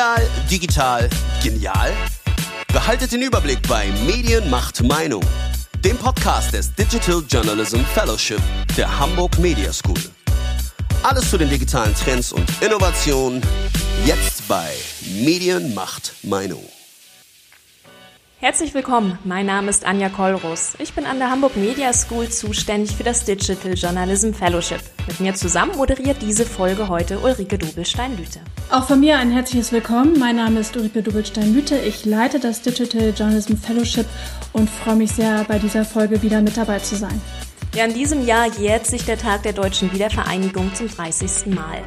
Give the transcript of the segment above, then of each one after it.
Medial, digital, genial? Behaltet den Überblick bei Medien macht Meinung, dem Podcast des Digital Journalism Fellowship der Hamburg Media School. Alles zu den digitalen Trends und Innovationen jetzt bei Medien macht Meinung. Herzlich willkommen, mein Name ist Anja Kollrus. Ich bin an der Hamburg Media School zuständig für das Digital Journalism Fellowship. Mit mir zusammen moderiert diese Folge heute Ulrike Dobelstein-Lüte. Auch von mir ein herzliches Willkommen. Mein Name ist Ulrike Dobelstein-Lüte. Ich leite das Digital Journalism Fellowship und freue mich sehr, bei dieser Folge wieder mit dabei zu sein. Ja, in diesem Jahr jährt sich der Tag der deutschen Wiedervereinigung zum 30. Mal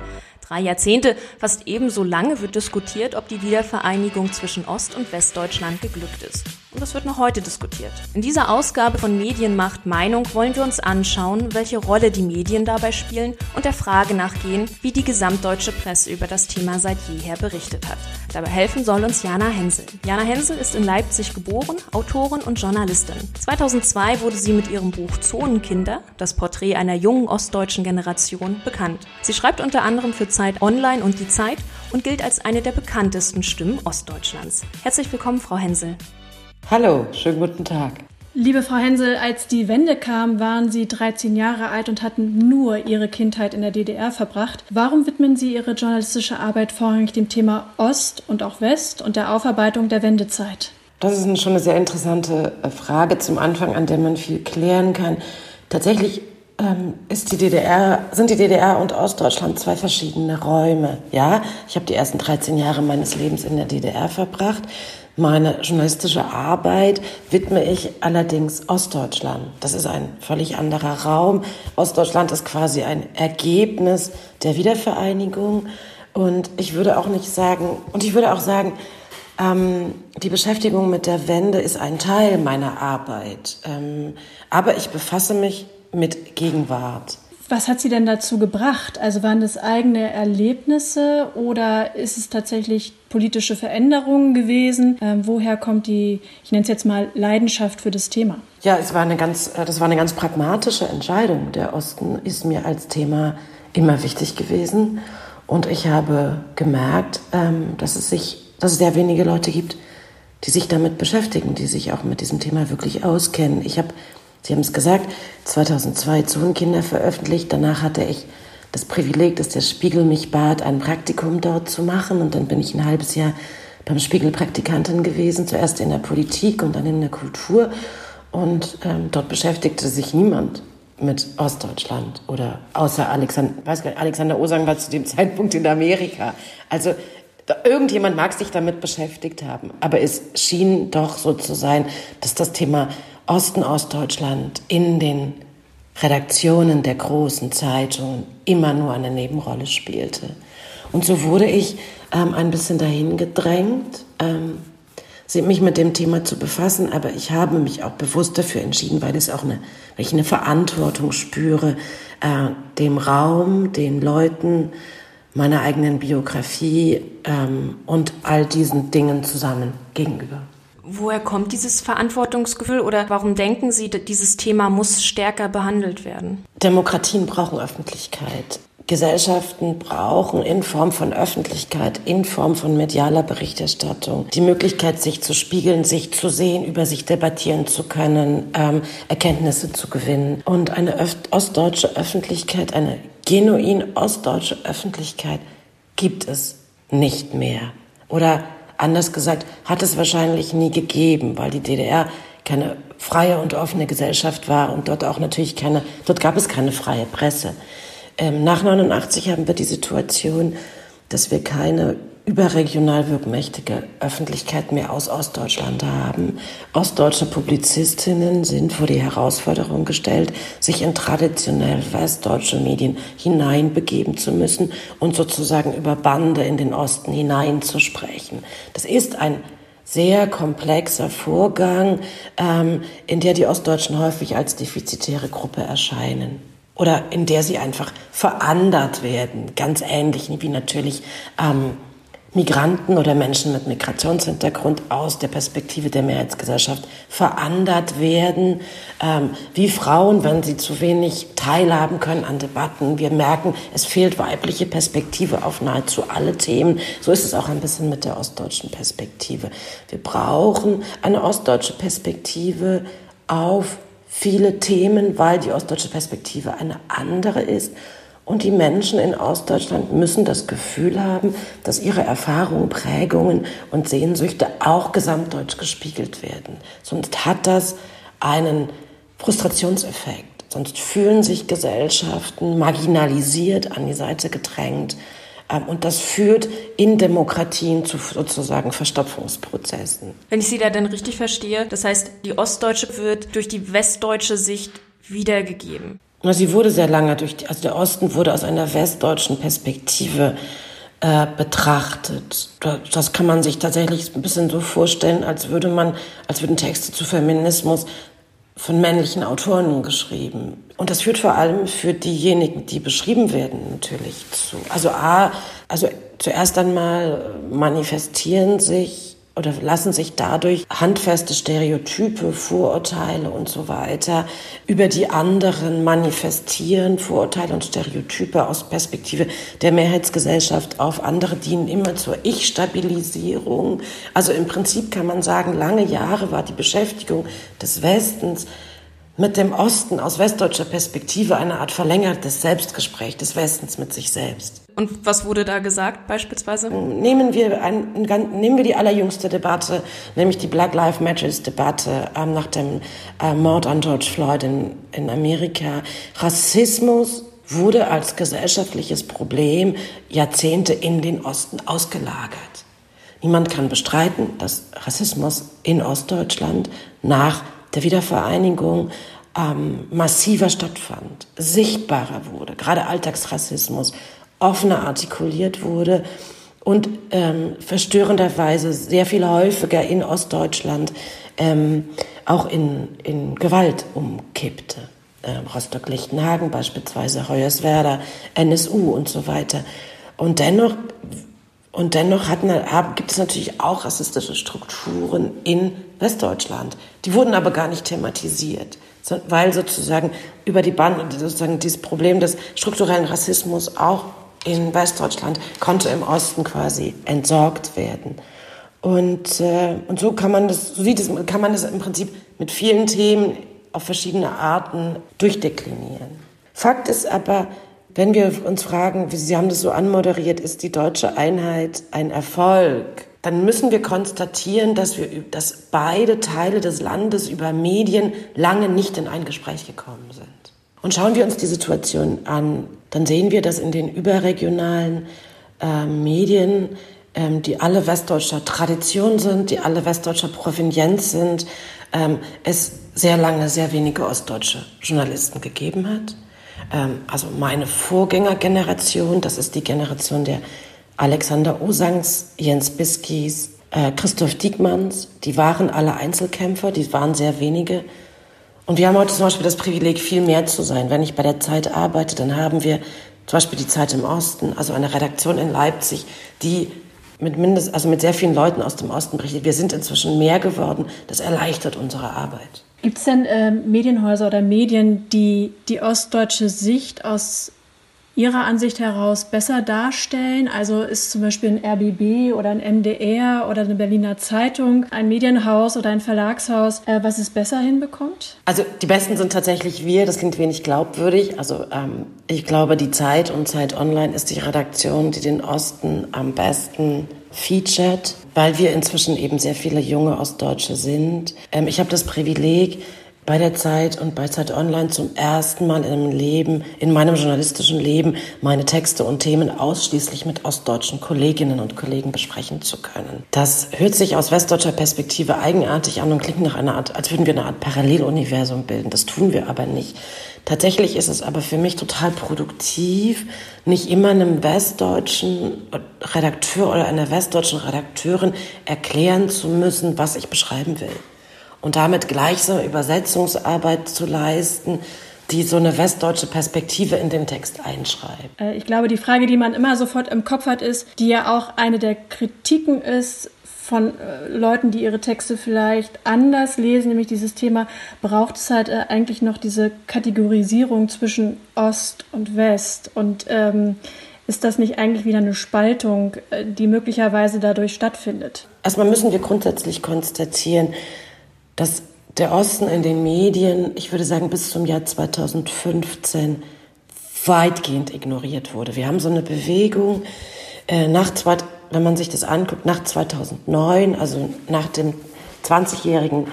drei Jahrzehnte, fast ebenso lange wird diskutiert, ob die Wiedervereinigung zwischen Ost- und Westdeutschland geglückt ist. Und das wird noch heute diskutiert. In dieser Ausgabe von Medienmacht Meinung wollen wir uns anschauen, welche Rolle die Medien dabei spielen und der Frage nachgehen, wie die gesamtdeutsche Presse über das Thema seit jeher berichtet hat. Dabei helfen soll uns Jana Hensel. Jana Hensel ist in Leipzig geboren, Autorin und Journalistin. 2002 wurde sie mit ihrem Buch Zonenkinder, das Porträt einer jungen ostdeutschen Generation, bekannt. Sie schreibt unter anderem für Zeit Online und Die Zeit und gilt als eine der bekanntesten Stimmen Ostdeutschlands. Herzlich willkommen, Frau Hensel. Hallo, schönen guten Tag. Liebe Frau Hensel, als die Wende kam, waren Sie 13 Jahre alt und hatten nur Ihre Kindheit in der DDR verbracht. Warum widmen Sie Ihre journalistische Arbeit vorrangig dem Thema Ost und auch West und der Aufarbeitung der Wendezeit? Das ist schon eine sehr interessante äh, Frage zum Anfang, an der man viel klären kann. Tatsächlich ähm, die DDR, sind die DDR und Ostdeutschland zwei verschiedene Räume. Ja, ich habe die ersten 13 Jahre meines Lebens in der DDR verbracht. Meine journalistische Arbeit widme ich allerdings Ostdeutschland. Das ist ein völlig anderer Raum. Ostdeutschland ist quasi ein Ergebnis der Wiedervereinigung. Und ich würde auch nicht sagen, und ich würde auch sagen, ähm, die Beschäftigung mit der Wende ist ein Teil meiner Arbeit. Ähm, aber ich befasse mich mit Gegenwart. Was hat Sie denn dazu gebracht? Also waren das eigene Erlebnisse oder ist es tatsächlich politische Veränderungen gewesen? Ähm, woher kommt die, ich nenne es jetzt mal Leidenschaft für das Thema? Ja, es war eine ganz, äh, das war eine ganz pragmatische Entscheidung. Der Osten ist mir als Thema immer wichtig gewesen und ich habe gemerkt, ähm, dass es sich, dass es sehr wenige Leute gibt, die sich damit beschäftigen, die sich auch mit diesem Thema wirklich auskennen. Ich habe Sie haben es gesagt, 2002 Zonenkinder veröffentlicht. Danach hatte ich das Privileg, dass der Spiegel mich bat, ein Praktikum dort zu machen. Und dann bin ich ein halbes Jahr beim Spiegel Praktikantin gewesen, zuerst in der Politik und dann in der Kultur. Und ähm, dort beschäftigte sich niemand mit Ostdeutschland oder außer Alexander, weiß gar nicht, Alexander Osang war zu dem Zeitpunkt in Amerika. Also irgendjemand mag sich damit beschäftigt haben, aber es schien doch so zu sein, dass das Thema Osten Ostdeutschland in den Redaktionen der großen Zeitungen immer nur eine Nebenrolle spielte. Und so wurde ich ähm, ein bisschen dahin gedrängt, ähm, mich mit dem Thema zu befassen, aber ich habe mich auch bewusst dafür entschieden, weil, es auch eine, weil ich eine Verantwortung spüre, äh, dem Raum, den Leuten, meiner eigenen Biografie ähm, und all diesen Dingen zusammen gegenüber. Woher kommt dieses Verantwortungsgefühl oder warum denken Sie, dieses Thema muss stärker behandelt werden? Demokratien brauchen Öffentlichkeit. Gesellschaften brauchen in Form von Öffentlichkeit, in Form von medialer Berichterstattung die Möglichkeit, sich zu spiegeln, sich zu sehen, über sich debattieren zu können, ähm, Erkenntnisse zu gewinnen. Und eine ostdeutsche Öffentlichkeit, eine genuin ostdeutsche Öffentlichkeit gibt es nicht mehr. Oder Anders gesagt, hat es wahrscheinlich nie gegeben, weil die DDR keine freie und offene Gesellschaft war und dort auch natürlich keine, dort gab es keine freie Presse. Ähm, nach 89 haben wir die Situation, dass wir keine überregional wirkmächtige Öffentlichkeit mehr aus Ostdeutschland haben. Ostdeutsche Publizistinnen sind vor die Herausforderung gestellt, sich in traditionell westdeutsche Medien hineinbegeben zu müssen und sozusagen über Bande in den Osten hineinzusprechen. Das ist ein sehr komplexer Vorgang, ähm, in der die Ostdeutschen häufig als defizitäre Gruppe erscheinen oder in der sie einfach verandert werden, ganz ähnlich wie natürlich ähm, Migranten oder Menschen mit Migrationshintergrund aus der Perspektive der Mehrheitsgesellschaft verandert werden, ähm, wie Frauen, wenn sie zu wenig teilhaben können an Debatten. Wir merken, es fehlt weibliche Perspektive auf nahezu alle Themen. So ist es auch ein bisschen mit der ostdeutschen Perspektive. Wir brauchen eine ostdeutsche Perspektive auf viele Themen, weil die ostdeutsche Perspektive eine andere ist und die Menschen in Ostdeutschland müssen das Gefühl haben, dass ihre Erfahrungen, Prägungen und Sehnsüchte auch gesamtdeutsch gespiegelt werden. Sonst hat das einen Frustrationseffekt. Sonst fühlen sich Gesellschaften marginalisiert, an die Seite gedrängt. Ähm, und das führt in Demokratien zu sozusagen Verstopfungsprozessen. Wenn ich Sie da denn richtig verstehe, das heißt, die ostdeutsche wird durch die westdeutsche Sicht wiedergegeben. Sie wurde sehr lange durch, die, also der Osten wurde aus einer westdeutschen Perspektive äh, betrachtet. Das kann man sich tatsächlich ein bisschen so vorstellen, als würde man, als würden Texte zu Feminismus von männlichen Autoren geschrieben. Und das führt vor allem für diejenigen, die beschrieben werden, natürlich zu. Also A, also zuerst einmal manifestieren sich oder lassen sich dadurch handfeste Stereotype, Vorurteile und so weiter über die anderen manifestieren. Vorurteile und Stereotype aus Perspektive der Mehrheitsgesellschaft auf andere dienen immer zur Ich-Stabilisierung. Also im Prinzip kann man sagen, lange Jahre war die Beschäftigung des Westens mit dem Osten aus westdeutscher Perspektive eine Art verlängertes Selbstgespräch des Westens mit sich selbst. Und was wurde da gesagt beispielsweise? Nehmen wir, ein, nehmen wir die allerjüngste Debatte, nämlich die Black Lives Matters Debatte ähm, nach dem äh, Mord an George Floyd in, in Amerika. Rassismus wurde als gesellschaftliches Problem Jahrzehnte in den Osten ausgelagert. Niemand kann bestreiten, dass Rassismus in Ostdeutschland nach der Wiedervereinigung ähm, massiver stattfand, sichtbarer wurde, gerade Alltagsrassismus offener artikuliert wurde und ähm, verstörenderweise sehr viel häufiger in Ostdeutschland ähm, auch in, in Gewalt umkippte. Ähm, Rostock-Lichtenhagen beispielsweise, Hoyerswerda, NSU und so weiter. Und dennoch, und dennoch hatten, gibt es natürlich auch rassistische Strukturen in Westdeutschland. Die wurden aber gar nicht thematisiert, weil sozusagen über die Band sozusagen dieses Problem des strukturellen Rassismus auch in Westdeutschland konnte im Osten quasi entsorgt werden. Und, äh, und so kann man das, so sieht es, kann man das im Prinzip mit vielen Themen auf verschiedene Arten durchdeklinieren. Fakt ist aber, wenn wir uns fragen, wie Sie haben das so anmoderiert, ist die deutsche Einheit ein Erfolg? Dann müssen wir konstatieren, dass wir, dass beide Teile des Landes über Medien lange nicht in ein Gespräch gekommen sind. Und schauen wir uns die Situation an, dann sehen wir, dass in den überregionalen äh, Medien, ähm, die alle westdeutscher Tradition sind, die alle westdeutscher Provenienz sind, ähm, es sehr lange sehr wenige ostdeutsche Journalisten gegeben hat. Ähm, also meine Vorgängergeneration, das ist die Generation der Alexander Osangs, Jens Biskis, äh, Christoph Diekmanns, die waren alle Einzelkämpfer, die waren sehr wenige. Und wir haben heute zum Beispiel das Privileg, viel mehr zu sein. Wenn ich bei der Zeit arbeite, dann haben wir zum Beispiel die Zeit im Osten, also eine Redaktion in Leipzig, die mit mindest, also mit sehr vielen Leuten aus dem Osten berichtet. Wir sind inzwischen mehr geworden. Das erleichtert unsere Arbeit. Gibt es denn äh, Medienhäuser oder Medien, die die ostdeutsche Sicht aus Ihrer Ansicht heraus besser darstellen? Also ist zum Beispiel ein RBB oder ein MDR oder eine Berliner Zeitung ein Medienhaus oder ein Verlagshaus, äh, was es besser hinbekommt? Also die Besten sind tatsächlich wir. Das klingt wenig glaubwürdig. Also ähm, ich glaube, die Zeit und Zeit Online ist die Redaktion, die den Osten am besten featured, weil wir inzwischen eben sehr viele junge Ostdeutsche sind. Ähm, ich habe das Privileg, bei der Zeit und bei Zeit Online zum ersten Mal in meinem Leben, in meinem journalistischen Leben, meine Texte und Themen ausschließlich mit ostdeutschen Kolleginnen und Kollegen besprechen zu können. Das hört sich aus westdeutscher Perspektive eigenartig an und klingt nach einer Art, als würden wir eine Art Paralleluniversum bilden. Das tun wir aber nicht. Tatsächlich ist es aber für mich total produktiv, nicht immer einem westdeutschen Redakteur oder einer westdeutschen Redakteurin erklären zu müssen, was ich beschreiben will und damit gleichsam Übersetzungsarbeit zu leisten die so eine westdeutsche Perspektive in den Text einschreibt. Äh, ich glaube, die Frage, die man immer sofort im Kopf hat, ist, die ja auch eine der Kritiken ist von äh, Leuten, die ihre Texte vielleicht anders lesen, nämlich dieses Thema, braucht es halt äh, eigentlich noch diese Kategorisierung zwischen Ost und West und ähm, ist das nicht eigentlich wieder eine Spaltung, die möglicherweise dadurch stattfindet? Erstmal müssen wir grundsätzlich konstatieren, dass der Osten in den Medien, ich würde sagen bis zum Jahr 2015, weitgehend ignoriert wurde. Wir haben so eine Bewegung äh, nach, wenn man sich das anguckt, nach 2009, also nach dem 20-jährigen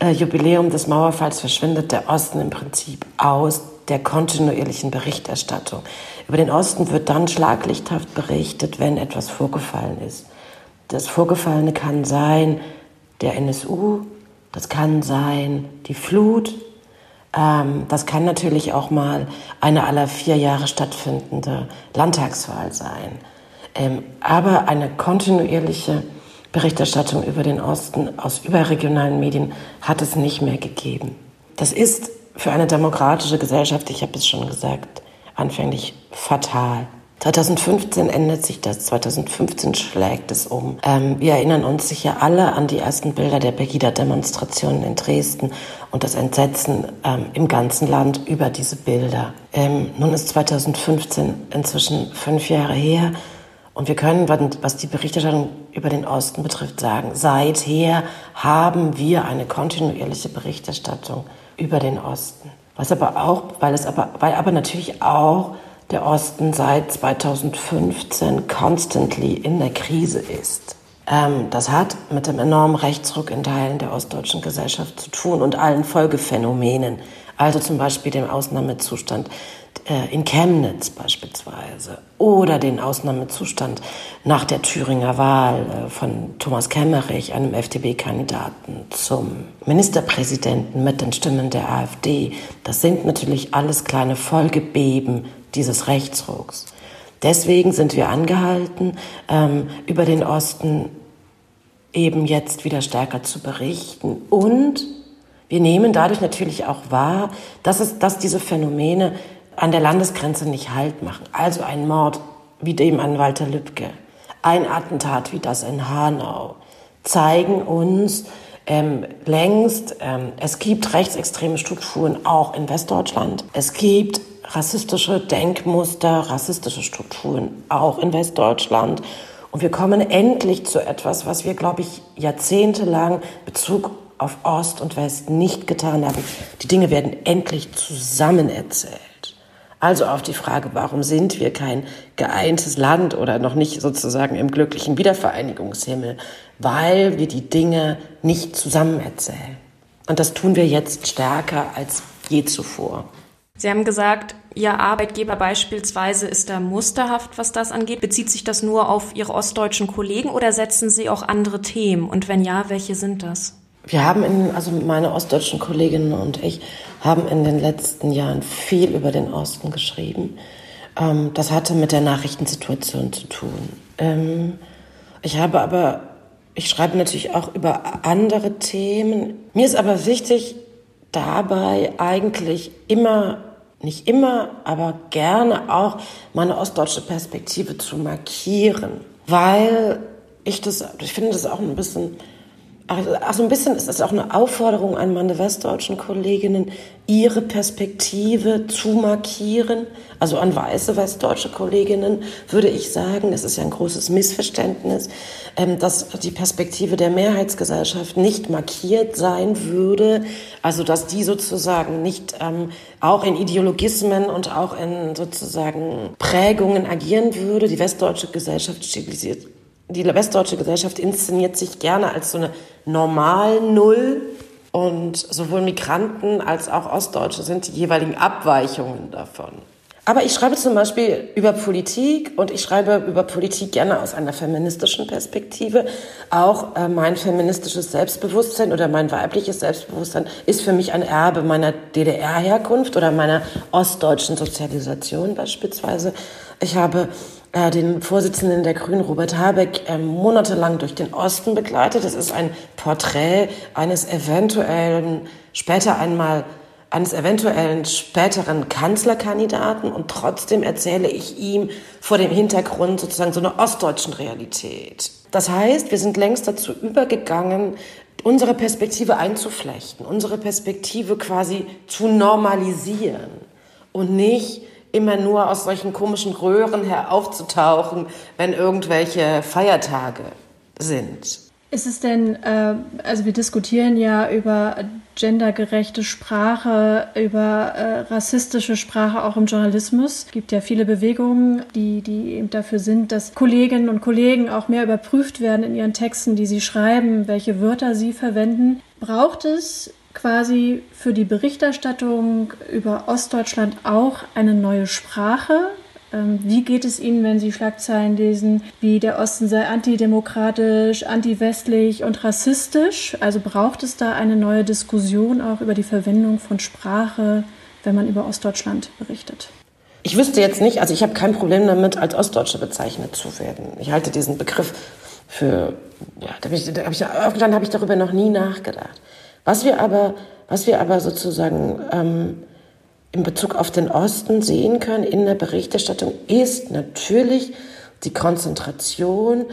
äh, Jubiläum des Mauerfalls, verschwindet der Osten im Prinzip aus der kontinuierlichen Berichterstattung. Über den Osten wird dann schlaglichthaft berichtet, wenn etwas vorgefallen ist. Das Vorgefallene kann sein der NSU, das kann sein die Flut, ähm, das kann natürlich auch mal eine aller vier Jahre stattfindende Landtagswahl sein. Ähm, aber eine kontinuierliche Berichterstattung über den Osten aus überregionalen Medien hat es nicht mehr gegeben. Das ist für eine demokratische Gesellschaft, ich habe es schon gesagt, anfänglich fatal. 2015 ändert sich das, 2015 schlägt es um. Ähm, wir erinnern uns sicher alle an die ersten Bilder der Pegida-Demonstrationen in Dresden und das Entsetzen ähm, im ganzen Land über diese Bilder. Ähm, nun ist 2015 inzwischen fünf Jahre her und wir können, was die Berichterstattung über den Osten betrifft, sagen, seither haben wir eine kontinuierliche Berichterstattung über den Osten. Was aber auch, weil es aber, weil aber natürlich auch der Osten seit 2015 constantly in der Krise ist. Ähm, das hat mit dem enormen Rechtsruck in Teilen der ostdeutschen Gesellschaft zu tun und allen Folgephänomenen, also zum Beispiel dem Ausnahmezustand äh, in Chemnitz beispielsweise oder den Ausnahmezustand nach der Thüringer Wahl äh, von Thomas Kemmerich, einem FDP-Kandidaten, zum Ministerpräsidenten mit den Stimmen der AfD. Das sind natürlich alles kleine Folgebeben dieses Rechtsrucks. Deswegen sind wir angehalten, ähm, über den Osten eben jetzt wieder stärker zu berichten und wir nehmen dadurch natürlich auch wahr, dass, es, dass diese Phänomene an der Landesgrenze nicht Halt machen. Also ein Mord wie dem an Walter Lübcke, ein Attentat wie das in Hanau zeigen uns ähm, längst, ähm, es gibt rechtsextreme Strukturen auch in Westdeutschland. Es gibt rassistische Denkmuster, rassistische Strukturen auch in Westdeutschland. Und wir kommen endlich zu etwas, was wir, glaube ich, jahrzehntelang Bezug auf Ost und West nicht getan haben. Die Dinge werden endlich zusammen erzählt. Also auf die Frage, warum sind wir kein geeintes Land oder noch nicht sozusagen im glücklichen Wiedervereinigungshimmel? Weil wir die Dinge nicht zusammen erzählen. Und das tun wir jetzt stärker als je zuvor. Sie haben gesagt, Ihr Arbeitgeber beispielsweise ist da musterhaft, was das angeht. Bezieht sich das nur auf Ihre ostdeutschen Kollegen oder setzen Sie auch andere Themen? Und wenn ja, welche sind das? Wir haben in, also meine ostdeutschen Kolleginnen und ich haben in den letzten Jahren viel über den Osten geschrieben. Ähm, das hatte mit der Nachrichtensituation zu tun. Ähm, ich habe aber, ich schreibe natürlich auch über andere Themen. Mir ist aber wichtig, dabei eigentlich immer, nicht immer, aber gerne auch meine ostdeutsche Perspektive zu markieren, weil ich das, ich finde das auch ein bisschen also, also ein bisschen ist es auch eine Aufforderung an meine westdeutschen Kolleginnen, ihre Perspektive zu markieren. Also an weiße westdeutsche Kolleginnen würde ich sagen, es ist ja ein großes Missverständnis, ähm, dass die Perspektive der Mehrheitsgesellschaft nicht markiert sein würde. Also dass die sozusagen nicht ähm, auch in Ideologismen und auch in sozusagen Prägungen agieren würde. Die westdeutsche Gesellschaft stilisiert die westdeutsche Gesellschaft inszeniert sich gerne als so eine Normal-Null und sowohl Migranten als auch Ostdeutsche sind die jeweiligen Abweichungen davon. Aber ich schreibe zum Beispiel über Politik und ich schreibe über Politik gerne aus einer feministischen Perspektive. Auch äh, mein feministisches Selbstbewusstsein oder mein weibliches Selbstbewusstsein ist für mich ein Erbe meiner DDR-Herkunft oder meiner ostdeutschen Sozialisation beispielsweise. Ich habe äh, den Vorsitzenden der Grünen, Robert Habeck, äh, monatelang durch den Osten begleitet. Das ist ein Porträt eines eventuellen, später einmal eines eventuellen späteren Kanzlerkandidaten und trotzdem erzähle ich ihm vor dem Hintergrund sozusagen so einer ostdeutschen Realität. Das heißt, wir sind längst dazu übergegangen, unsere Perspektive einzuflechten, unsere Perspektive quasi zu normalisieren und nicht immer nur aus solchen komischen Röhren heraufzutauchen, wenn irgendwelche Feiertage sind. Ist es denn, äh, also wir diskutieren ja über gendergerechte Sprache, über äh, rassistische Sprache auch im Journalismus. Es gibt ja viele Bewegungen, die, die eben dafür sind, dass Kolleginnen und Kollegen auch mehr überprüft werden in ihren Texten, die sie schreiben, welche Wörter sie verwenden. Braucht es quasi für die Berichterstattung über Ostdeutschland auch eine neue Sprache? Ähm, wie geht es Ihnen, wenn Sie Schlagzeilen lesen, wie der Osten sei antidemokratisch, antiwestlich und rassistisch? Also braucht es da eine neue Diskussion auch über die Verwendung von Sprache, wenn man über Ostdeutschland berichtet? Ich wüsste jetzt nicht, also ich habe kein Problem damit, als Ostdeutsche bezeichnet zu werden. Ich halte diesen Begriff für, ja, da habe ich, da hab ich, hab ich darüber noch nie nachgedacht. Was wir aber, was wir aber sozusagen ähm, in Bezug auf den Osten sehen können in der Berichterstattung, ist natürlich die Konzentration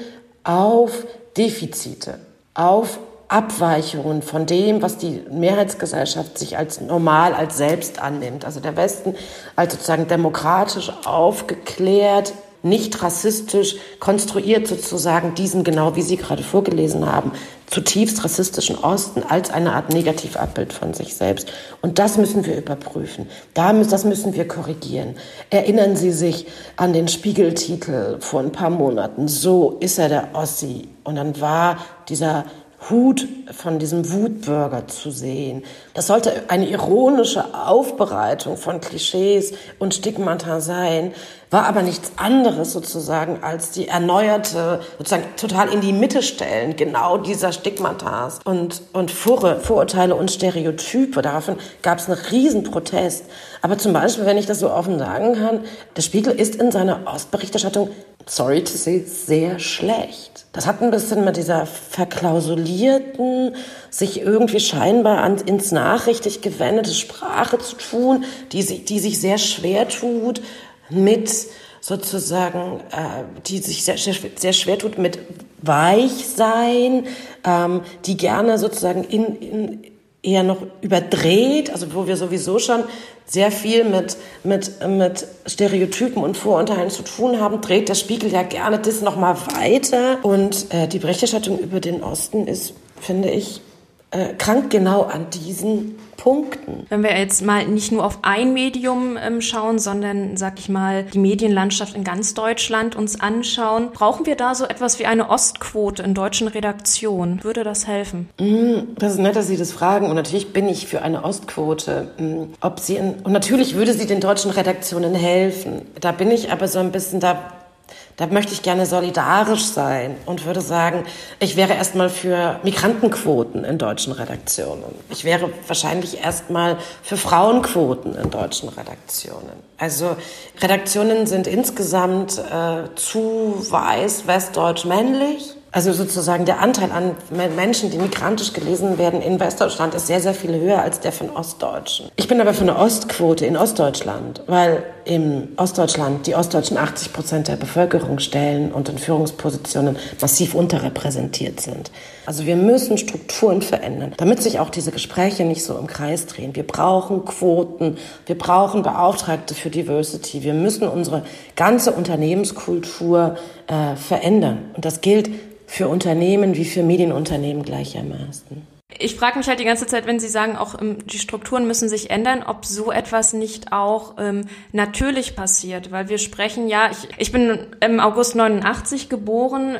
auf Defizite, auf Abweichungen von dem, was die Mehrheitsgesellschaft sich als normal, als selbst annimmt. Also der Westen als sozusagen demokratisch aufgeklärt, nicht rassistisch konstruiert sozusagen diesen, genau wie Sie gerade vorgelesen haben, zutiefst rassistischen Osten als eine Art Negativabbild von sich selbst. Und das müssen wir überprüfen. Das müssen wir korrigieren. Erinnern Sie sich an den Spiegeltitel vor ein paar Monaten. So ist er der Ossi. Und dann war dieser Hut von diesem Wutbürger zu sehen. Das sollte eine ironische Aufbereitung von Klischees und Stigmata sein, war aber nichts anderes sozusagen als die erneuerte, sozusagen total in die Mitte stellen, genau dieser Stigmatas und, und Furre, Vorurteile und Stereotype. Daraufhin gab es einen riesen Protest. Aber zum Beispiel, wenn ich das so offen sagen kann, der Spiegel ist in seiner Ostberichterstattung sorry to say, sehr schlecht. Das hat ein bisschen mit dieser verklausulierten, sich irgendwie scheinbar an, ins Nachrichtig gewendete Sprache zu tun, die, die sich sehr schwer tut mit sozusagen, äh, die sich sehr, sehr, sehr schwer tut mit Weichsein, ähm, die gerne sozusagen in, in, eher noch überdreht, also wo wir sowieso schon sehr viel mit, mit, mit Stereotypen und Vorurteilen zu tun haben, dreht der Spiegel ja gerne das nochmal weiter. Und äh, die Berichterstattung über den Osten ist, finde ich, äh, krankt genau an diesen Punkten. Wenn wir jetzt mal nicht nur auf ein Medium ähm, schauen, sondern, sag ich mal, die Medienlandschaft in ganz Deutschland uns anschauen, brauchen wir da so etwas wie eine Ostquote in deutschen Redaktionen? Würde das helfen? Mm, das ist nett, dass Sie das fragen. Und natürlich bin ich für eine Ostquote. Mm, ob sie in, und natürlich würde sie den deutschen Redaktionen helfen. Da bin ich aber so ein bisschen da da möchte ich gerne solidarisch sein und würde sagen, ich wäre erstmal für Migrantenquoten in deutschen Redaktionen. Ich wäre wahrscheinlich erstmal für Frauenquoten in deutschen Redaktionen. Also Redaktionen sind insgesamt äh, zu weiß, westdeutsch, männlich also sozusagen der Anteil an Menschen, die migrantisch gelesen werden in Westdeutschland, ist sehr, sehr viel höher als der von Ostdeutschen. Ich bin aber für eine Ostquote in Ostdeutschland, weil im Ostdeutschland die Ostdeutschen 80 Prozent der Bevölkerung stellen und in Führungspositionen massiv unterrepräsentiert sind. Also wir müssen Strukturen verändern, damit sich auch diese Gespräche nicht so im Kreis drehen. Wir brauchen Quoten, wir brauchen Beauftragte für Diversity, wir müssen unsere ganze Unternehmenskultur äh, verändern. Und das gilt für Unternehmen wie für Medienunternehmen gleichermaßen. Ich frage mich halt die ganze Zeit, wenn Sie sagen, auch ähm, die Strukturen müssen sich ändern, ob so etwas nicht auch ähm, natürlich passiert, weil wir sprechen ja, ich, ich bin im August 89 geboren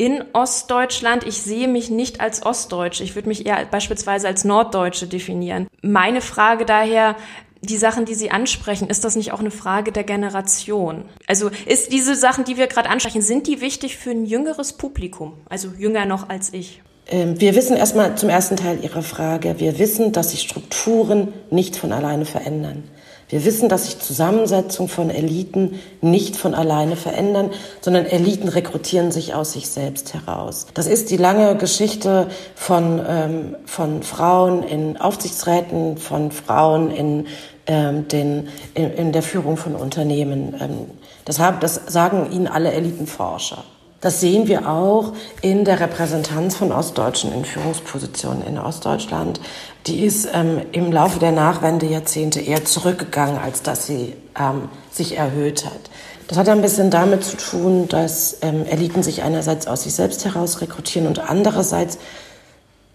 in Ostdeutschland. Ich sehe mich nicht als Ostdeutsche. Ich würde mich eher beispielsweise als Norddeutsche definieren. Meine Frage daher, die Sachen, die Sie ansprechen, ist das nicht auch eine Frage der Generation? Also ist diese Sachen, die wir gerade ansprechen, sind die wichtig für ein jüngeres Publikum, also jünger noch als ich? Ähm, wir wissen erstmal zum ersten Teil Ihrer Frage, wir wissen, dass sich Strukturen nicht von alleine verändern. Wir wissen, dass sich Zusammensetzung von Eliten nicht von alleine verändern, sondern Eliten rekrutieren sich aus sich selbst heraus. Das ist die lange Geschichte von, ähm, von Frauen in Aufsichtsräten, von Frauen in, ähm, den, in, in der Führung von Unternehmen. Ähm, das, haben, das sagen Ihnen alle Elitenforscher. Das sehen wir auch in der Repräsentanz von Ostdeutschen in Führungspositionen in Ostdeutschland. Die ist ähm, im Laufe der Nachwendejahrzehnte eher zurückgegangen, als dass sie ähm, sich erhöht hat. Das hat ein bisschen damit zu tun, dass ähm, Eliten sich einerseits aus sich selbst heraus rekrutieren und andererseits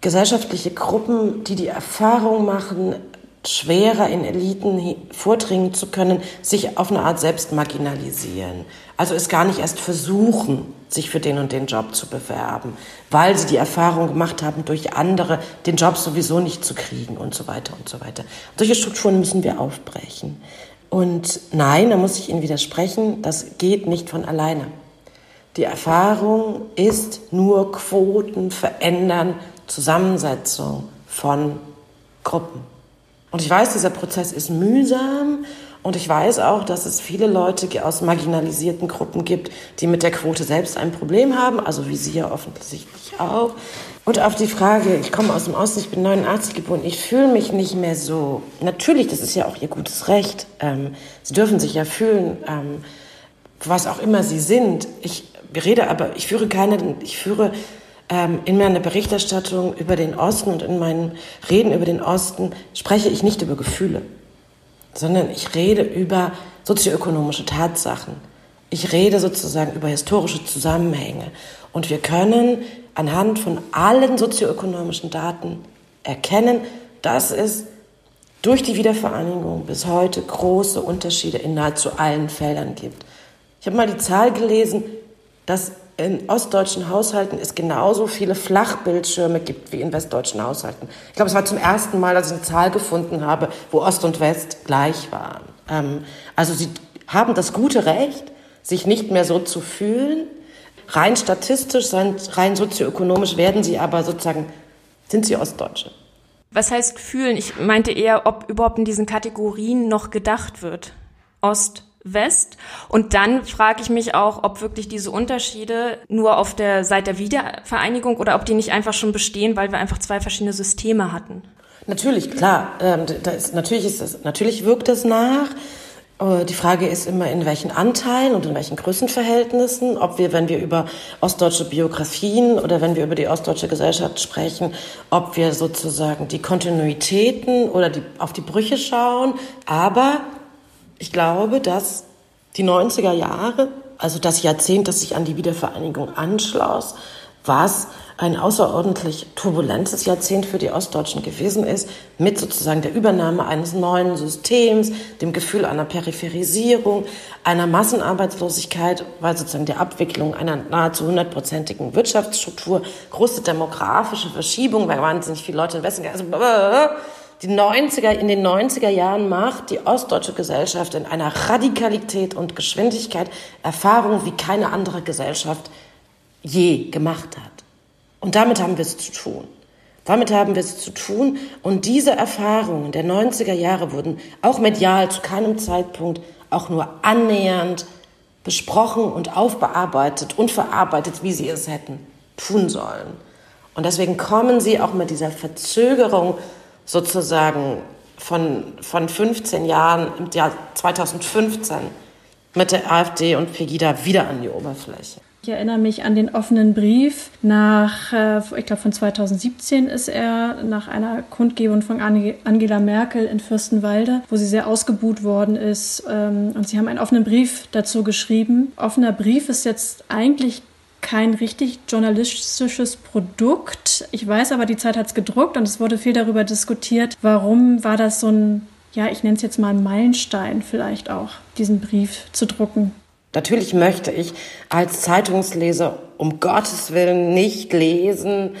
gesellschaftliche Gruppen, die die Erfahrung machen, schwerer in Eliten vordringen zu können, sich auf eine Art selbst marginalisieren. Also es gar nicht erst versuchen, sich für den und den Job zu bewerben, weil sie die Erfahrung gemacht haben, durch andere den Job sowieso nicht zu kriegen und so weiter und so weiter. Solche Strukturen müssen wir aufbrechen. Und nein, da muss ich Ihnen widersprechen, das geht nicht von alleine. Die Erfahrung ist nur Quoten verändern Zusammensetzung von Gruppen. Und ich weiß, dieser Prozess ist mühsam und ich weiß auch, dass es viele Leute aus marginalisierten Gruppen gibt, die mit der Quote selbst ein Problem haben, also wie Sie ja offensichtlich auch. Und auf die Frage, ich komme aus dem Osten, ich bin 89 geboren, ich fühle mich nicht mehr so. Natürlich, das ist ja auch Ihr gutes Recht. Ähm, Sie dürfen sich ja fühlen, ähm, was auch immer Sie sind. Ich rede aber, ich führe keine, ich führe ähm, in meiner Berichterstattung über den Osten und in meinen Reden über den Osten spreche ich nicht über Gefühle, sondern ich rede über sozioökonomische Tatsachen. Ich rede sozusagen über historische Zusammenhänge. Und wir können anhand von allen sozioökonomischen Daten erkennen, dass es durch die Wiedervereinigung bis heute große Unterschiede in nahezu allen Feldern gibt. Ich habe mal die Zahl gelesen, dass in ostdeutschen Haushalten es genauso viele Flachbildschirme gibt wie in westdeutschen Haushalten. Ich glaube, es war zum ersten Mal, dass ich eine Zahl gefunden habe, wo Ost und West gleich waren. Ähm, also sie haben das gute Recht, sich nicht mehr so zu fühlen. Rein statistisch, rein sozioökonomisch werden sie aber sozusagen, sind sie Ostdeutsche. Was heißt fühlen? Ich meinte eher, ob überhaupt in diesen Kategorien noch gedacht wird. Ost, West. Und dann frage ich mich auch, ob wirklich diese Unterschiede nur auf der Seite der Wiedervereinigung oder ob die nicht einfach schon bestehen, weil wir einfach zwei verschiedene Systeme hatten. Natürlich, klar. Ähm, ist, natürlich, ist das, natürlich wirkt es nach. Äh, die Frage ist immer, in welchen Anteilen und in welchen Größenverhältnissen, ob wir, wenn wir über ostdeutsche Biografien oder wenn wir über die ostdeutsche Gesellschaft sprechen, ob wir sozusagen die Kontinuitäten oder die, auf die Brüche schauen. Aber ich glaube, dass die 90er Jahre, also das Jahrzehnt, das sich an die Wiedervereinigung anschloss, was ein außerordentlich turbulentes Jahrzehnt für die Ostdeutschen gewesen ist, mit sozusagen der Übernahme eines neuen Systems, dem Gefühl einer Peripherisierung, einer Massenarbeitslosigkeit, weil sozusagen der Abwicklung einer nahezu hundertprozentigen Wirtschaftsstruktur, große demografische Verschiebung, weil wahnsinnig viele Leute in Westen, also die 90er, in den 90er Jahren macht die ostdeutsche Gesellschaft in einer Radikalität und Geschwindigkeit Erfahrung, wie keine andere Gesellschaft je gemacht hat. Und damit haben wir es zu tun. Damit haben wir es zu tun. Und diese Erfahrungen der 90er Jahre wurden auch medial zu keinem Zeitpunkt auch nur annähernd besprochen und aufbearbeitet und verarbeitet, wie sie es hätten tun sollen. Und deswegen kommen sie auch mit dieser Verzögerung sozusagen von, von 15 Jahren im Jahr 2015 mit der AfD und Pegida wieder an die Oberfläche. Ich erinnere mich an den offenen Brief nach, äh, ich glaube von 2017 ist er, nach einer Kundgebung von Angela Merkel in Fürstenwalde, wo sie sehr ausgebuht worden ist. Ähm, und sie haben einen offenen Brief dazu geschrieben. Offener Brief ist jetzt eigentlich kein richtig journalistisches Produkt. Ich weiß aber, die Zeit hat es gedruckt und es wurde viel darüber diskutiert, warum war das so ein, ja, ich nenne es jetzt mal Meilenstein vielleicht auch, diesen Brief zu drucken. Natürlich möchte ich als Zeitungsleser um Gottes Willen nicht lesen,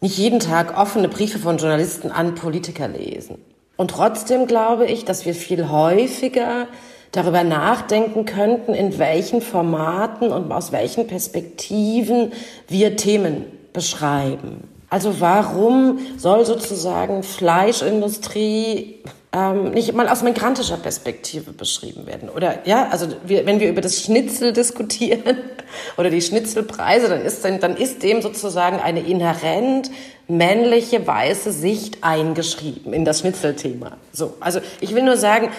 nicht jeden Tag offene Briefe von Journalisten an Politiker lesen. Und trotzdem glaube ich, dass wir viel häufiger darüber nachdenken könnten, in welchen Formaten und aus welchen Perspektiven wir Themen beschreiben. Also warum soll sozusagen Fleischindustrie ähm, nicht mal aus migrantischer Perspektive beschrieben werden. Oder ja, also wir, wenn wir über das Schnitzel diskutieren oder die Schnitzelpreise, dann ist, dann ist dem sozusagen eine inhärent männliche weiße Sicht eingeschrieben in das Schnitzelthema. So, also ich will nur sagen,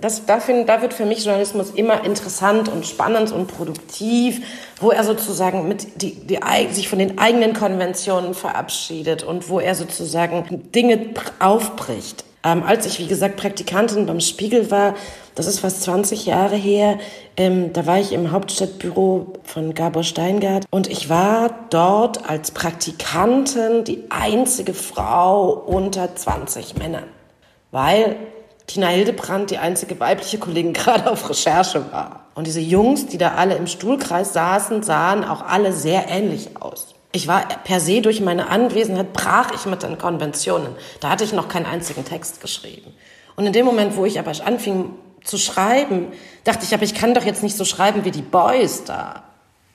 das, da, find, da wird für mich Journalismus immer interessant und spannend und produktiv, wo er sozusagen mit die, die, sich von den eigenen Konventionen verabschiedet und wo er sozusagen Dinge aufbricht. Ähm, als ich, wie gesagt, Praktikantin beim Spiegel war, das ist fast 20 Jahre her, ähm, da war ich im Hauptstadtbüro von Gabor Steingart und ich war dort als Praktikantin die einzige Frau unter 20 Männern, weil Tina Hildebrand die einzige weibliche Kollegin gerade auf Recherche war. Und diese Jungs, die da alle im Stuhlkreis saßen, sahen auch alle sehr ähnlich aus. Ich war per se durch meine Anwesenheit brach ich mit den Konventionen. Da hatte ich noch keinen einzigen Text geschrieben. Und in dem Moment, wo ich aber anfing zu schreiben, dachte ich, aber ich kann doch jetzt nicht so schreiben wie die Boys da.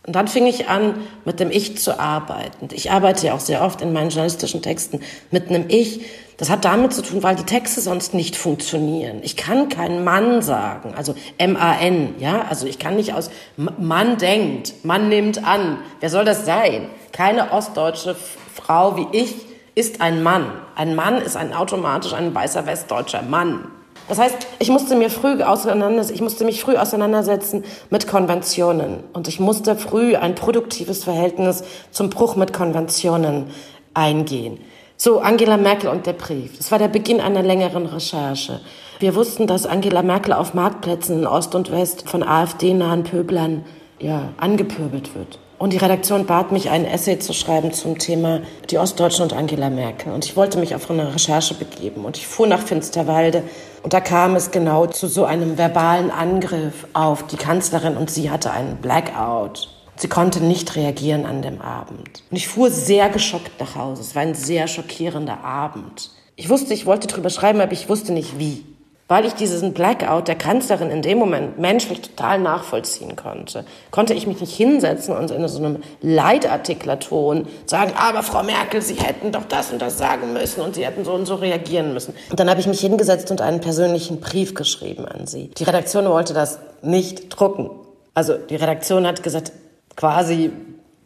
Und dann fing ich an, mit dem Ich zu arbeiten. Ich arbeite ja auch sehr oft in meinen journalistischen Texten mit einem Ich. Das hat damit zu tun, weil die Texte sonst nicht funktionieren. Ich kann keinen Mann sagen, also M-A-N, ja, also ich kann nicht aus Mann denkt, Mann nimmt an. Wer soll das sein? Keine ostdeutsche Frau wie ich ist ein Mann. Ein Mann ist ein automatisch ein weißer westdeutscher Mann. Das heißt, ich musste mir früh auseinander, ich musste mich früh auseinandersetzen mit Konventionen und ich musste früh ein produktives Verhältnis zum Bruch mit Konventionen eingehen. So, Angela Merkel und der Brief. Das war der Beginn einer längeren Recherche. Wir wussten, dass Angela Merkel auf Marktplätzen in Ost und West von AfD-nahen Pöblern ja, angepöbelt wird. Und die Redaktion bat mich, ein Essay zu schreiben zum Thema die Ostdeutschen und Angela Merkel. Und ich wollte mich auf eine Recherche begeben. Und ich fuhr nach Finsterwalde. Und da kam es genau zu so einem verbalen Angriff auf die Kanzlerin. Und sie hatte einen Blackout. Sie konnte nicht reagieren an dem Abend. Und ich fuhr sehr geschockt nach Hause. Es war ein sehr schockierender Abend. Ich wusste, ich wollte drüber schreiben, aber ich wusste nicht wie weil ich diesen Blackout der Kanzlerin in dem Moment menschlich total nachvollziehen konnte, konnte ich mich nicht hinsetzen und in so einem Leitartiklerton sagen, aber Frau Merkel, Sie hätten doch das und das sagen müssen und Sie hätten so und so reagieren müssen. Und dann habe ich mich hingesetzt und einen persönlichen Brief geschrieben an Sie. Die Redaktion wollte das nicht drucken. Also die Redaktion hat gesagt, quasi,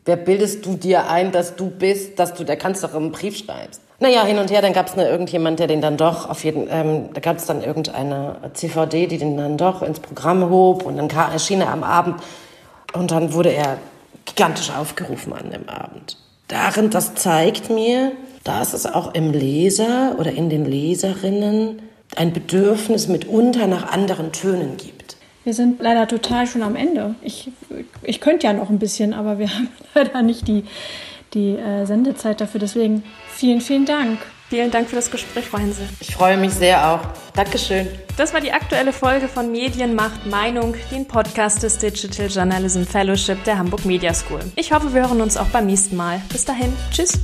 wer bildest du dir ein, dass du bist, dass du der Kanzlerin einen Brief schreibst? Naja, hin und her, dann gab es irgendjemand, der den dann doch auf jeden, ähm, da gab es dann irgendeine CVD, die den dann doch ins Programm hob und dann erschien er am Abend und dann wurde er gigantisch aufgerufen an dem Abend. Darin, das zeigt mir, dass es auch im Leser oder in den Leserinnen ein Bedürfnis mitunter nach anderen Tönen gibt. Wir sind leider total schon am Ende. Ich, ich könnte ja noch ein bisschen, aber wir haben leider nicht die, die äh, Sendezeit dafür. Deswegen vielen, vielen Dank. Vielen Dank für das Gespräch, Frau Hensel. Ich freue mich sehr auch. Dankeschön. Das war die aktuelle Folge von Medien macht Meinung, den Podcast des Digital Journalism Fellowship der Hamburg Media School. Ich hoffe, wir hören uns auch beim nächsten Mal. Bis dahin. Tschüss.